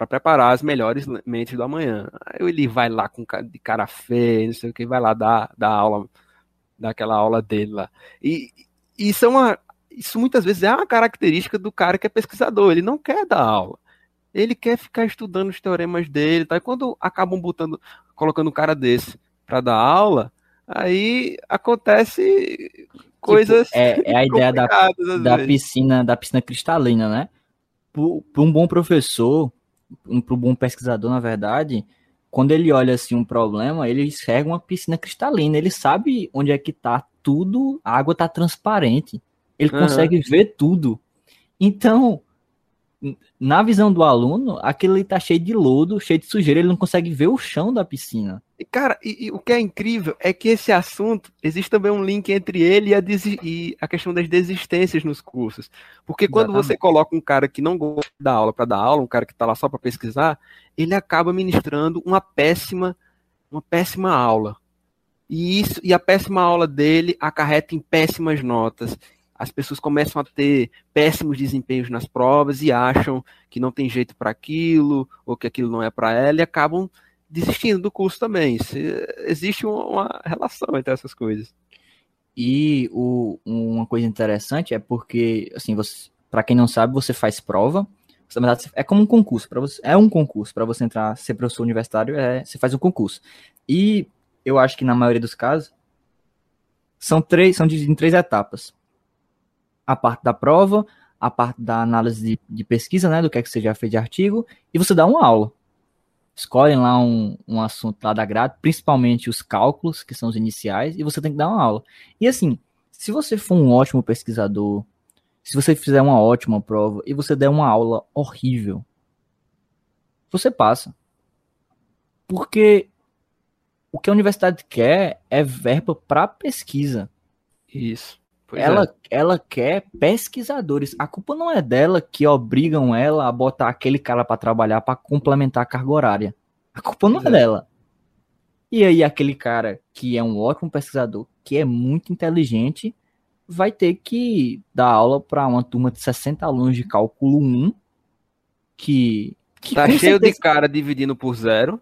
para preparar as melhores mentes do amanhã. Aí ele vai lá com de cara feia, não sei o que, vai lá dar, dar aula, dar aquela aula dele lá. E isso é uma, isso muitas vezes é uma característica do cara que é pesquisador, ele não quer dar aula. Ele quer ficar estudando os teoremas dele, tá? E quando acabam botando, colocando um cara desse para dar aula, aí acontece tipo, coisas tipo, é, é, a ideia da, da piscina da piscina cristalina né para um bom professor para um bom pesquisador, na verdade, quando ele olha assim um problema, ele enxerga uma piscina cristalina, ele sabe onde é que tá tudo, a água tá transparente, ele uhum. consegue ver tudo. Então, na visão do aluno, aquilo ali tá cheio de lodo, cheio de sujeira, ele não consegue ver o chão da piscina. E, cara, e, e o que é incrível é que esse assunto, existe também um link entre ele e a, e a questão das desistências nos cursos. Porque quando Exatamente. você coloca um cara que não gosta da aula para dar aula, um cara que tá lá só para pesquisar, ele acaba ministrando uma péssima, uma péssima aula. E isso, e a péssima aula dele acarreta em péssimas notas as pessoas começam a ter péssimos desempenhos nas provas e acham que não tem jeito para aquilo, ou que aquilo não é para ela, e acabam desistindo do curso também. existe uma relação entre essas coisas. E o, uma coisa interessante é porque, assim, para quem não sabe, você faz prova. Na verdade, é como um concurso. para você, é um concurso. Para você entrar, ser professor universitário, é, você faz um concurso. E eu acho que na maioria dos casos, são três, são divididos em três etapas. A parte da prova, a parte da análise de, de, pesquisa, né, do que é que você já fez de artigo, e você dá uma aula. Escolhem lá um, um assunto lá da grade, principalmente os cálculos, que são os iniciais, e você tem que dar uma aula. E assim, se você for um ótimo pesquisador, se você fizer uma ótima prova e você der uma aula horrível, você passa. Porque o que a universidade quer é verba para pesquisa. Isso. Pois ela, é. ela quer pesquisadores. A culpa não é dela que obrigam ela a botar aquele cara para trabalhar para complementar a carga horária. A culpa não é, é dela. E aí aquele cara que é um ótimo pesquisador, que é muito inteligente, vai ter que dar aula para uma turma de 60 alunos de cálculo 1 que, que tá cheio certeza... de cara dividindo por zero.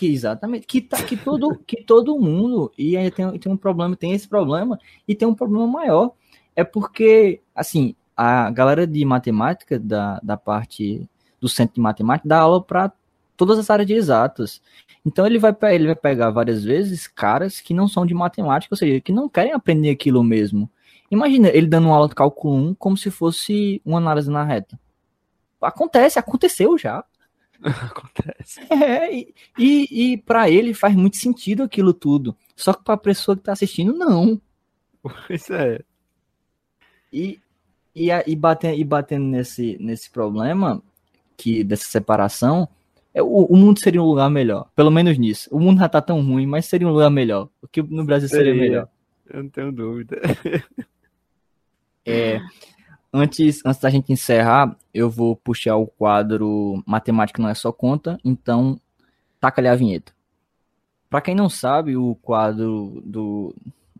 Que exatamente, que, tá, que, todo, que todo mundo, e aí tem, tem um problema, tem esse problema, e tem um problema maior, é porque, assim, a galera de matemática, da, da parte do centro de matemática, dá aula para todas as áreas de exatas. Então ele vai, ele vai pegar várias vezes caras que não são de matemática, ou seja, que não querem aprender aquilo mesmo. Imagina ele dando uma aula de cálculo 1 como se fosse uma análise na reta. Acontece, aconteceu já. Acontece. É, e, e, e para ele faz muito sentido aquilo tudo. Só que para a pessoa que está assistindo, não. Pois é. E, e, e, batendo, e batendo nesse, nesse problema que dessa separação, é, o, o, mundo seria um lugar melhor. Pelo menos nisso. O mundo já tá tão ruim, mas seria um lugar melhor. O que no Brasil seria, seria melhor. Eu não tenho dúvida. É, Antes, antes da gente encerrar, eu vou puxar o quadro Matemática não é só conta, então taca ali a vinheta. Para quem não sabe, o quadro do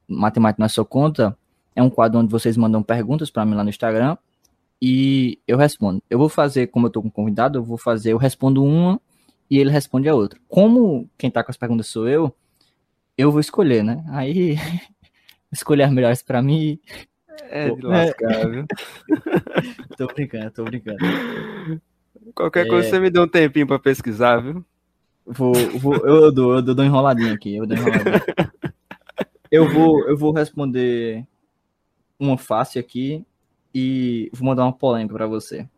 Matemática não é só conta é um quadro onde vocês mandam perguntas para mim lá no Instagram e eu respondo. Eu vou fazer, como eu tô com convidado, eu vou fazer, eu respondo uma e ele responde a outra. Como quem tá com as perguntas sou eu, eu vou escolher, né? Aí escolher as melhores para mim é de lascar, é. viu? tô brincando, tô brincando. Qualquer é... coisa você me dá um tempinho pra pesquisar, viu? Vou, vou, eu, dou, eu dou enroladinho aqui, eu dou enroladinho. eu vou, eu vou responder uma fácil aqui e vou mandar uma polêmica para você.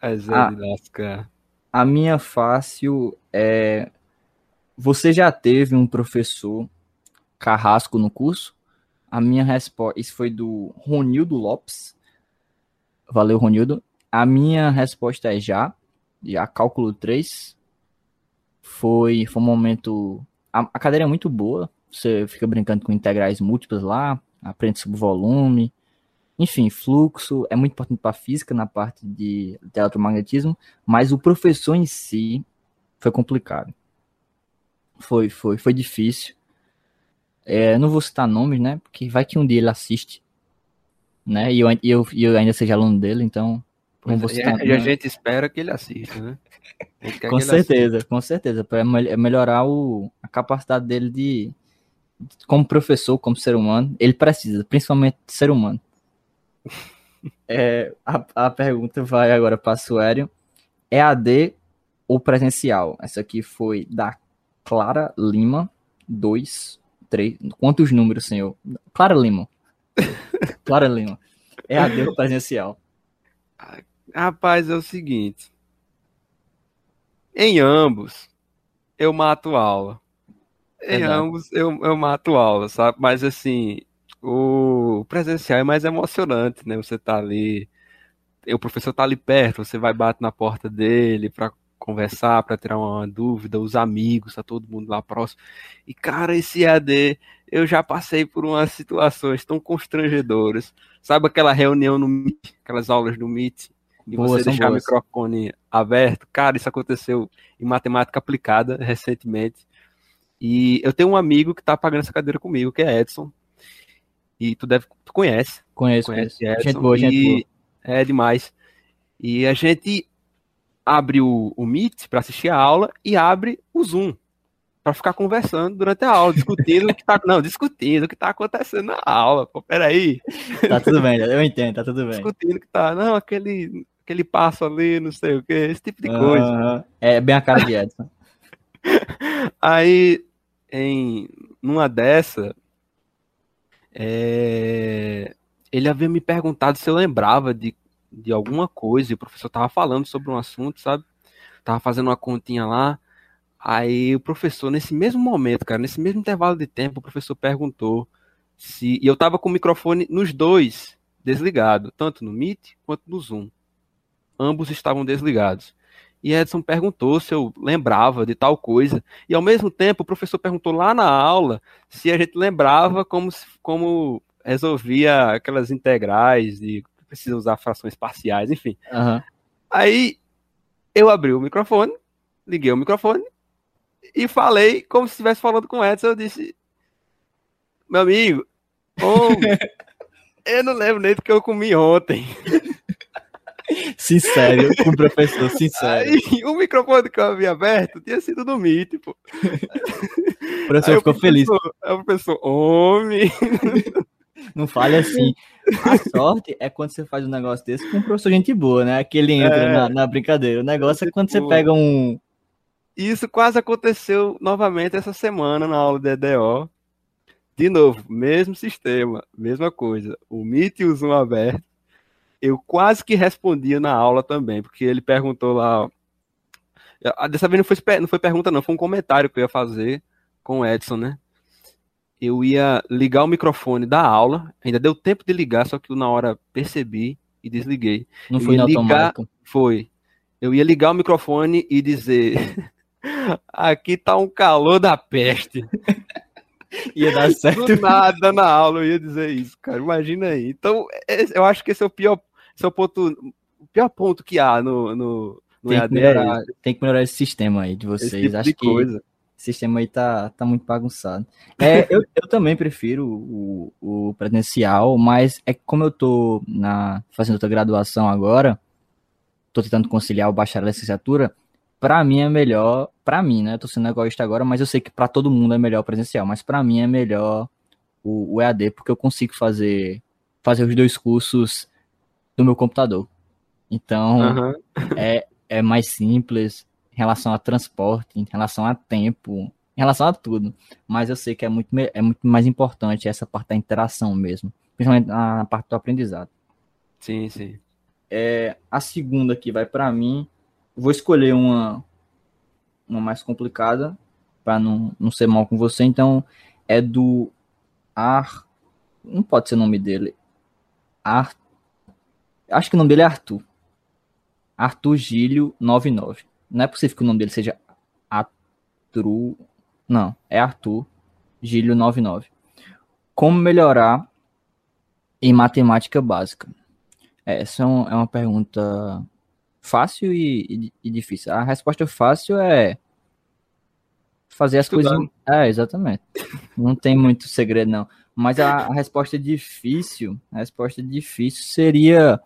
É Zé a, de lascar. A minha fácil é você já teve um professor carrasco no curso? A minha resposta. Isso foi do Ronildo Lopes. Valeu, Ronildo. A minha resposta é já. Já, cálculo 3. Foi, foi um momento. A, a cadeira é muito boa. Você fica brincando com integrais múltiplas lá, aprende sobre volume. Enfim, fluxo é muito importante para a física na parte de, de eletromagnetismo, mas o professor em si foi complicado. Foi, foi, foi difícil. É, não vou citar nomes, né? Porque vai que um dia ele assiste, né? E eu, eu, eu ainda seja aluno dele, então. Não vou é, citar, e a gente espera que ele assista, né? com certeza, assista. com certeza. Para melhorar o, a capacidade dele de, como professor, como ser humano, ele precisa, principalmente ser humano. é, a, a pergunta vai agora para Suério. É AD ou presencial? Essa aqui foi da Clara Lima 2 três. Quantos números, senhor? Clara Lima. Clara Lima. É a dele presencial. Rapaz, é o seguinte. Em ambos, eu mato aula. Em ambos, eu, eu mato aula, sabe? Mas assim, o presencial é mais emocionante, né? Você tá ali, o professor tá ali perto, você vai bater na porta dele para conversar, para tirar uma dúvida, os amigos, tá todo mundo lá próximo. E cara, esse AD, eu já passei por umas situações tão constrangedoras. Sabe aquela reunião no Meet, aquelas aulas no Meet, e Boa, você deixar boas. o microfone aberto? Cara, isso aconteceu em matemática aplicada recentemente. E eu tenho um amigo que tá pagando essa cadeira comigo, que é Edson. E tu deve, tu conhece. Conheço, conhece conheço. Edson, gente boa, gente boa. É demais. E a gente abre o, o Meet para assistir a aula e abre o Zoom. para ficar conversando durante a aula, discutindo o que tá, não, discutindo o que tá acontecendo na aula. Pô, peraí. Tá tudo bem, eu entendo, tá tudo bem. Discutindo o que tá, não, aquele aquele passo ali, não sei o que, esse tipo de coisa. É bem a cara de Edson. Aí, em numa dessa, é, ele havia me perguntado se eu lembrava de, de alguma coisa, e o professor tava falando sobre um assunto, sabe? Tava fazendo uma continha lá. Aí o professor, nesse mesmo momento, cara, nesse mesmo intervalo de tempo, o professor perguntou se. E eu tava com o microfone nos dois desligado, tanto no Meet quanto no Zoom. Ambos estavam desligados. E Edson perguntou se eu lembrava de tal coisa. E ao mesmo tempo, o professor perguntou lá na aula se a gente lembrava como, como resolvia aquelas integrais e precisa usar frações parciais, enfim. Uhum. Aí eu abri o microfone, liguei o microfone e falei como se estivesse falando com o Edson. Eu disse: Meu amigo, oh, eu não lembro nem do que eu comi ontem. Sincero, com o professor, sincero. Aí, o microfone que eu havia aberto tinha sido do Meet, pô. O professor aí ficou o feliz. Aí o professor, homem. Não fale assim. A sorte é quando você faz um negócio desse com um professor gente boa, né? Que ele entra é, na, na, brincadeira. O negócio é quando você pega um. Isso quase aconteceu novamente essa semana na aula de EDO. De novo, mesmo sistema, mesma coisa. O Meet e o Zoom aberto. Eu quase que respondia na aula também, porque ele perguntou lá. Dessa vez não foi, não foi pergunta, não, foi um comentário que eu ia fazer com o Edson, né? Eu ia ligar o microfone da aula, ainda deu tempo de ligar, só que na hora percebi e desliguei. Não eu foi ligar, automático? Foi. Eu ia ligar o microfone e dizer: Aqui tá um calor da peste. ia dar certo. Do nada na aula eu ia dizer isso, cara. Imagina aí. Então, eu acho que esse é o pior, esse é o ponto, o pior ponto que há no, no, no tem. Que melhorar, tem que melhorar esse sistema aí de vocês. Tipo acho que coisa sistema aí tá, tá muito bagunçado. É, eu, eu também prefiro o, o presencial, mas é como eu tô na, fazendo outra graduação agora, tô tentando conciliar o bacharel e a licenciatura, para mim é melhor, para mim, né? Eu tô sendo egoísta agora, mas eu sei que para todo mundo é melhor o presencial, mas para mim é melhor o, o EAD, porque eu consigo fazer, fazer os dois cursos do meu computador. Então, uhum. é, é mais simples, relação a transporte, em relação a tempo, em relação a tudo. Mas eu sei que é muito, é muito mais importante essa parte da interação mesmo, principalmente na parte do aprendizado. Sim, sim. É, a segunda aqui vai para mim. Vou escolher uma, uma mais complicada para não, não ser mal com você. Então, é do Ar. Não pode ser o nome dele. Ar. Acho que o nome dele é Arthur. Arthur Gílio 99. Não é possível que o nome dele seja Arthur. Não, é Arthur Gílio 99. Como melhorar em matemática básica? Essa é, é uma pergunta fácil e, e, e, difícil. A resposta fácil é fazer as coisas. É, exatamente. Não tem muito segredo, não. Mas a, a resposta difícil, a resposta difícil seria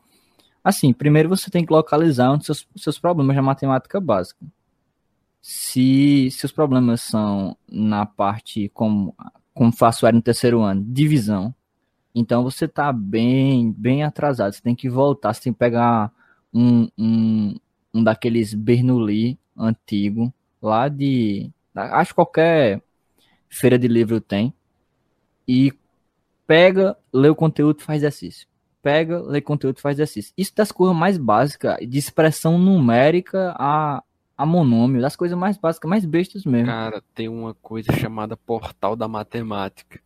Assim, primeiro você tem que localizar os seus, seus problemas na matemática básica. Se seus problemas são na parte, como, como faço era no terceiro ano, divisão, então você está bem, bem atrasado. Você tem que voltar, você tem que pegar um, um, um daqueles Bernoulli antigo, lá de. Acho que qualquer feira de livro tem. E pega, lê o conteúdo faz exercício pega, lê conteúdo e faz exercício. Isso das coisas mais básicas, de expressão numérica a, a monômio, das coisas mais básicas, mais bestas mesmo. Cara, tem uma coisa chamada Portal da Matemática.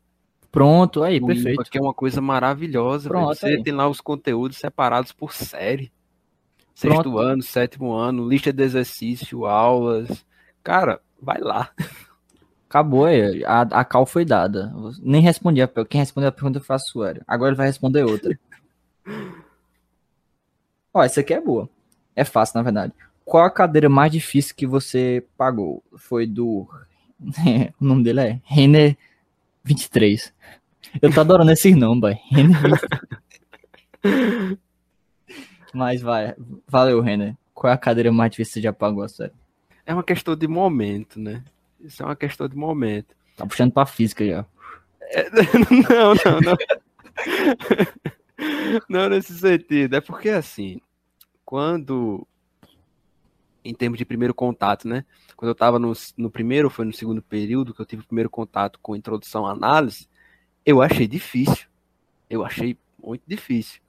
Pronto, aí, perfeito. Que é uma coisa maravilhosa. Pronto, Você aí. tem lá os conteúdos separados por série. Sexto Pronto. ano, sétimo ano, lista de exercício, aulas. Cara, vai lá. Acabou aí. A, a cal foi dada. Nem respondi a Quem respondeu a pergunta foi a Suério. Agora ele vai responder outra. Ó, essa aqui é boa. É fácil, na verdade. Qual a cadeira mais difícil que você pagou? Foi do. o nome dele é Renner 23. Eu tô adorando esse nome, boy. Renner 23. Mas vai. Valeu, Renner. Qual é a cadeira mais difícil que você já pagou, sério? É uma questão de momento, né? Isso é uma questão de momento. Tá puxando pra física já. É, não, não, não. não nesse sentido. É porque, assim, quando. Em termos de primeiro contato, né? Quando eu estava no, no primeiro, foi no segundo período, que eu tive o primeiro contato com introdução à análise, eu achei difícil. Eu achei muito difícil.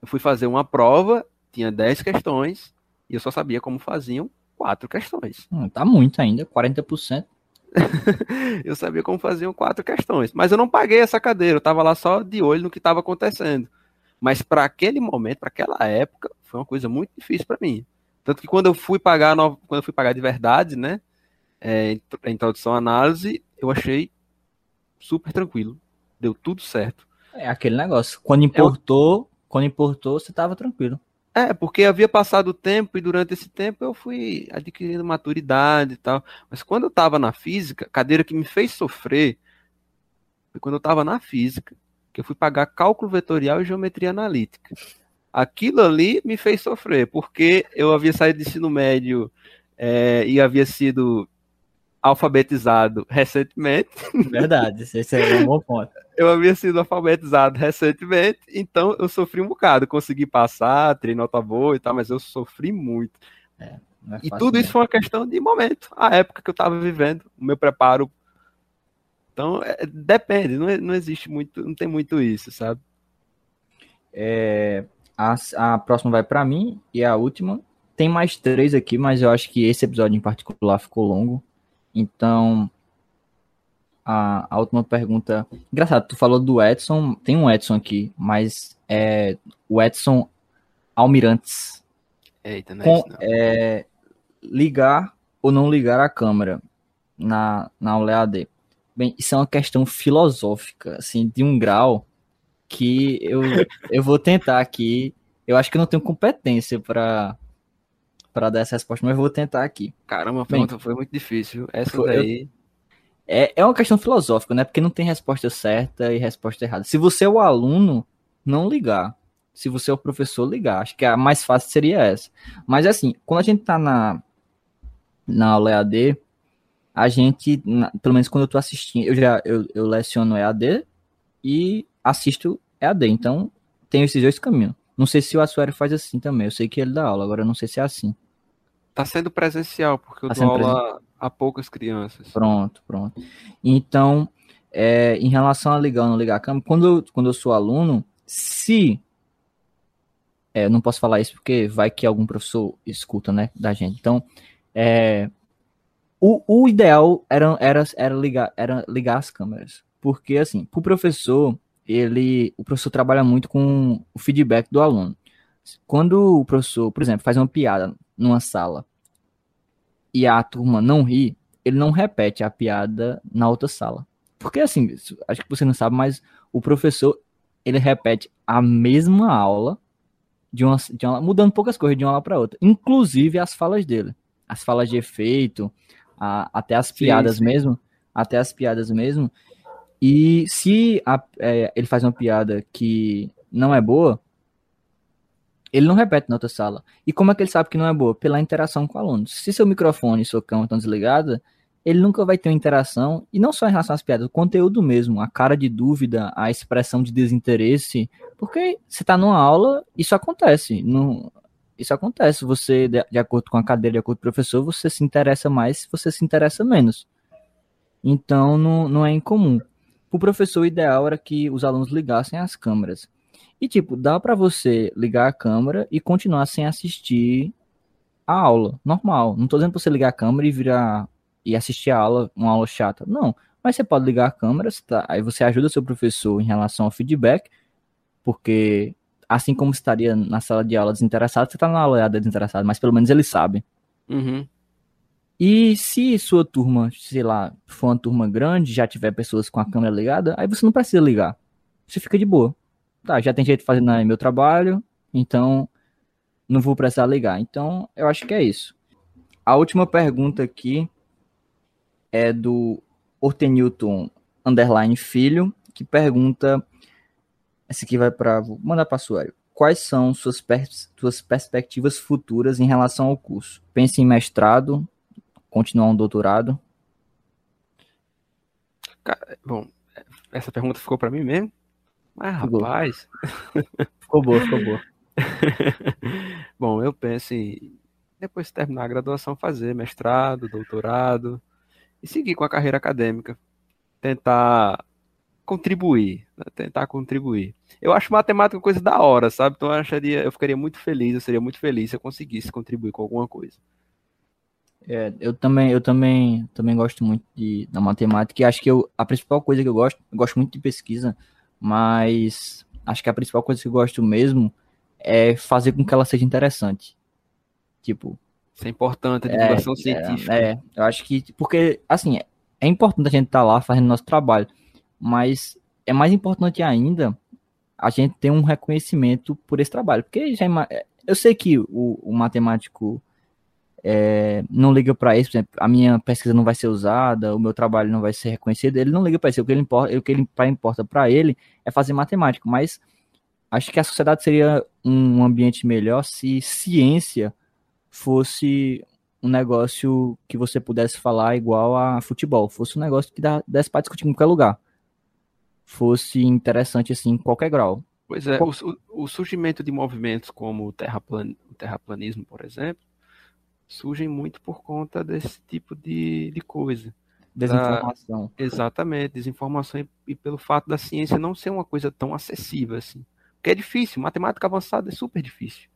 Eu fui fazer uma prova, tinha 10 questões, e eu só sabia como faziam quatro questões. Hum, tá muito ainda, 40%. eu sabia como faziam quatro questões, mas eu não paguei essa cadeira, eu estava lá só de olho no que estava acontecendo. Mas para aquele momento, para aquela época, foi uma coisa muito difícil para mim. Tanto que quando eu fui pagar, quando eu fui pagar de verdade, né, é, introdução à análise, eu achei super tranquilo, deu tudo certo. É aquele negócio. Quando importou, é, quando importou, você estava tranquilo. É, porque havia passado o tempo e durante esse tempo eu fui adquirindo maturidade e tal. Mas quando eu estava na física, cadeira que me fez sofrer foi quando eu estava na física, que eu fui pagar cálculo vetorial e geometria analítica. Aquilo ali me fez sofrer, porque eu havia saído de ensino médio é, e havia sido alfabetizado recentemente. Verdade, esse é um bom ponto. Eu havia sido alfabetizado recentemente, então eu sofri um bocado. Consegui passar, tirei nota boa e tal, mas eu sofri muito. É, é e tudo mesmo. isso foi uma questão de momento, a época que eu estava vivendo, o meu preparo. Então, é, depende, não, não existe muito, não tem muito isso, sabe? É, a, a próxima vai para mim e a última. Tem mais três aqui, mas eu acho que esse episódio em particular ficou longo. Então, a, a última pergunta. Engraçado, tu falou do Edson. Tem um Edson aqui, mas é o Edson Almirantes. Eita, não é, Com, é ligar ou não ligar a câmera na, na aula EAD. Bem, isso é uma questão filosófica, assim, de um grau que eu, eu vou tentar aqui. Eu acho que eu não tenho competência para para dar essa resposta, mas vou tentar aqui. Caramba, a pergunta Bem, foi muito difícil. Essa foi, daí. É, é uma questão filosófica, né? Porque não tem resposta certa e resposta errada. Se você é o aluno, não ligar. Se você é o professor, ligar. Acho que a mais fácil seria essa. Mas assim, quando a gente tá na, na aula EAD, a gente, na, pelo menos quando eu tô assistindo, eu já eu, eu leciono EAD e assisto EAD. Então, tem esses dois caminhos. Não sei se o Assuero faz assim também. Eu sei que ele dá aula, agora eu não sei se é assim. Tá sendo presencial, porque eu tá dou aula a poucas crianças. Pronto, pronto. Então, é, em relação a ligar ou não ligar a câmera, quando eu, quando eu sou aluno, se. É, eu não posso falar isso porque vai que algum professor escuta, né, da gente. Então, é, o, o ideal era, era, era, ligar, era ligar as câmeras. Porque, assim, para o professor, ele, o professor trabalha muito com o feedback do aluno. Quando o professor, por exemplo, faz uma piada numa sala e a turma não ri, ele não repete a piada na outra sala. Porque assim, acho que você não sabe, mas o professor ele repete a mesma aula de uma, de uma mudando poucas coisas de uma aula para outra, inclusive as falas dele, as falas de efeito, a, até as piadas sim, sim. mesmo, até as piadas mesmo. E se a, é, ele faz uma piada que não é boa, ele não repete na outra sala. E como é que ele sabe que não é boa? Pela interação com o aluno. Se seu microfone e sua câmera estão desligados, ele nunca vai ter uma interação, e não só em relação às piadas, o conteúdo mesmo, a cara de dúvida, a expressão de desinteresse, porque você está numa aula, isso acontece. No, isso acontece. Você, de, de, acordo com a cadeira, de acordo com o professor, você se interessa mais, você se interessa menos. Então, não, não é incomum. O professor, ideal era que os alunos ligassem as câmeras. E, tipo, dá para você ligar a câmera e continuar sem assistir a aula, normal. Não tô dizendo pra você ligar a câmera e virar e assistir a aula, uma aula chata. Não. Mas você pode ligar a câmera, tá? aí você ajuda seu professor em relação ao feedback, porque assim como estaria na sala de aula desinteressado, você tá na aula desinteressado, mas pelo menos ele sabe. Uhum. E se sua turma, sei lá, for uma turma grande, já tiver pessoas com a câmera ligada, aí você não precisa ligar. Você fica de boa tá, já tem jeito fazendo meu trabalho, então não vou precisar ligar. Então, eu acho que é isso. A última pergunta aqui é do Ortenilton Underline Filho, que pergunta. Esse aqui vai para. Vou mandar para Suério. Quais são suas, pers suas perspectivas futuras em relação ao curso? Pense em mestrado, continuar um doutorado? Bom, essa pergunta ficou para mim mesmo? Mas, ficou. rapaz. ficou boa, ficou boa. Bom, eu penso em, depois de terminar a graduação, fazer mestrado, doutorado e seguir com a carreira acadêmica. Tentar contribuir, né? tentar contribuir. Eu acho matemática uma coisa da hora, sabe? Então eu acharia, eu ficaria muito feliz, eu seria muito feliz se eu conseguisse contribuir com alguma coisa. É, eu também, eu também, também gosto muito de, da matemática e acho que eu, a principal coisa que eu gosto, eu gosto muito de pesquisa, mas acho que a principal coisa que eu gosto mesmo é fazer com que ela seja interessante. Tipo. Isso é importante, a divulgação é, científica. É, eu acho que, porque, assim, é importante a gente estar tá lá fazendo nosso trabalho, mas é mais importante ainda a gente ter um reconhecimento por esse trabalho, porque já, eu sei que o, o matemático é, não liga para isso, por exemplo, a minha pesquisa não vai ser usada, o meu trabalho não vai ser reconhecido, ele não liga para isso, o que ele importa, o que ele importa para ele é fazer matemática, mas acho que a sociedade seria um ambiente melhor se ciência fosse um negócio que você pudesse falar igual a futebol, fosse um negócio que desse para discutir em qualquer lugar, fosse interessante assim em qualquer grau. Pois é, Qual... o, o, surgimento de movimentos como o, terraplan, o terraplanismo, por exemplo, surgem muito por conta desse tipo de, de coisa. Desinformação. Da, exatamente, desinformação e, e, pelo fato da ciência não ser uma coisa tão acessível assim. Porque é difícil, matemática avançada é super difícil.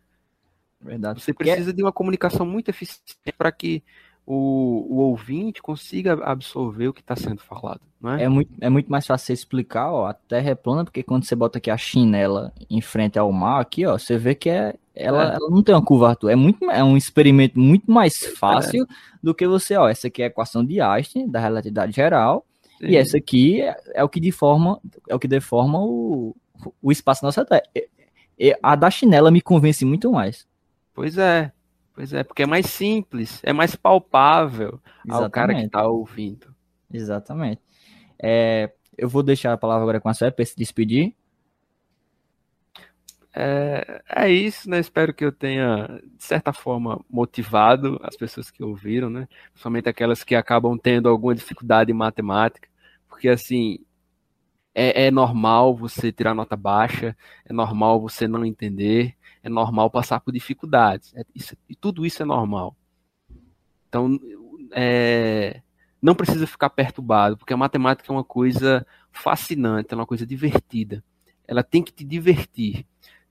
Verdade. Você precisa de uma comunicação muito eficiente para que o, o ouvinte consiga absorver o que está sendo falado, não é? É muito, é muito mais fácil explicar, ó, a Terra é plana, porque quando você bota aqui a chinela em frente ao mar, aqui, ó, você vê que é, ela, é. ela não tem uma curvatura, é, muito, é um experimento muito mais fácil é. do que você, ó, essa aqui é a equação de Einstein, da relatividade geral, Sim. e essa aqui é, é, o que deforma, é o que deforma o, o espaço da nossa Terra. A da chinela me convence muito mais. Pois é, Pois é, porque é mais simples, é mais palpável Exatamente. ao cara que está ouvindo. Exatamente. É, eu vou deixar a palavra agora com a Sérgio para se despedir. É, é, isso, né? Espero que eu tenha, de certa forma, motivado as pessoas que ouviram, né? Principalmente aquelas que acabam tendo alguma dificuldade em matemática, porque assim, é, é normal você tirar nota baixa, é normal você não entender, é normal passar por dificuldades. É, isso, e tudo isso é normal. Então, é, não precisa ficar perturbado, porque a matemática é uma coisa fascinante, é uma coisa divertida. Ela tem que te divertir.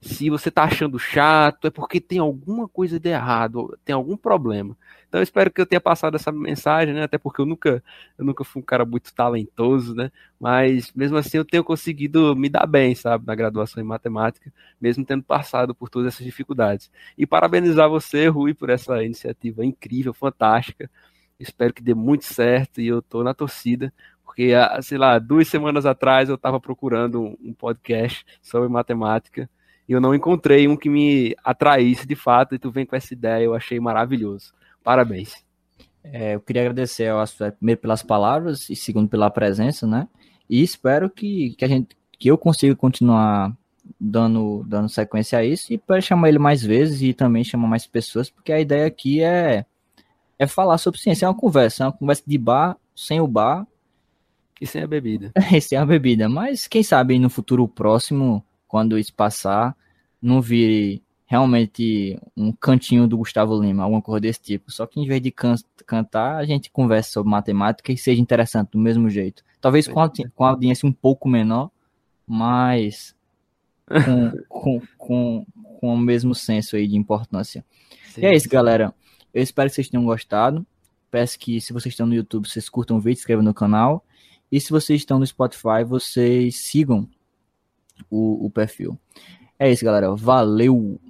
Se você está achando chato, é porque tem alguma coisa de errado, tem algum problema. Então eu espero que eu tenha passado essa mensagem, né? Até porque eu nunca, eu nunca fui um cara muito talentoso, né? Mas mesmo assim eu tenho conseguido me dar bem, sabe, na graduação em matemática, mesmo tendo passado por todas essas dificuldades. E parabenizar você, Rui, por essa iniciativa incrível, fantástica. Espero que dê muito certo e eu estou na torcida, porque, sei lá, duas semanas atrás eu estava procurando um podcast sobre matemática e eu não encontrei um que me atraísse de fato, e tu vem com essa ideia, eu achei maravilhoso. Parabéns. É, eu queria agradecer ao primeiro pelas palavras e segundo pela presença, né? E espero que, que a gente que eu consiga continuar dando, dando sequência a isso e para chamar ele mais vezes e também chamar mais pessoas, porque a ideia aqui é é falar sobre ciência, é uma conversa, é uma conversa de bar, sem o bar e sem a bebida. e sem a bebida, mas quem sabe no futuro próximo quando isso passar, não vire realmente um cantinho do Gustavo Lima, alguma coisa desse tipo. Só que em vez de can cantar, a gente conversa sobre matemática e seja interessante do mesmo jeito. Talvez com a, com a audiência um pouco menor, mas com, com, com, com o mesmo senso aí de importância. Sim, e é isso, galera. Eu espero que vocês tenham gostado. Peço que, se vocês estão no YouTube, vocês curtam o vídeo, se inscrevam no canal. E se vocês estão no Spotify, vocês sigam o, o perfil. É isso, galera. Valeu!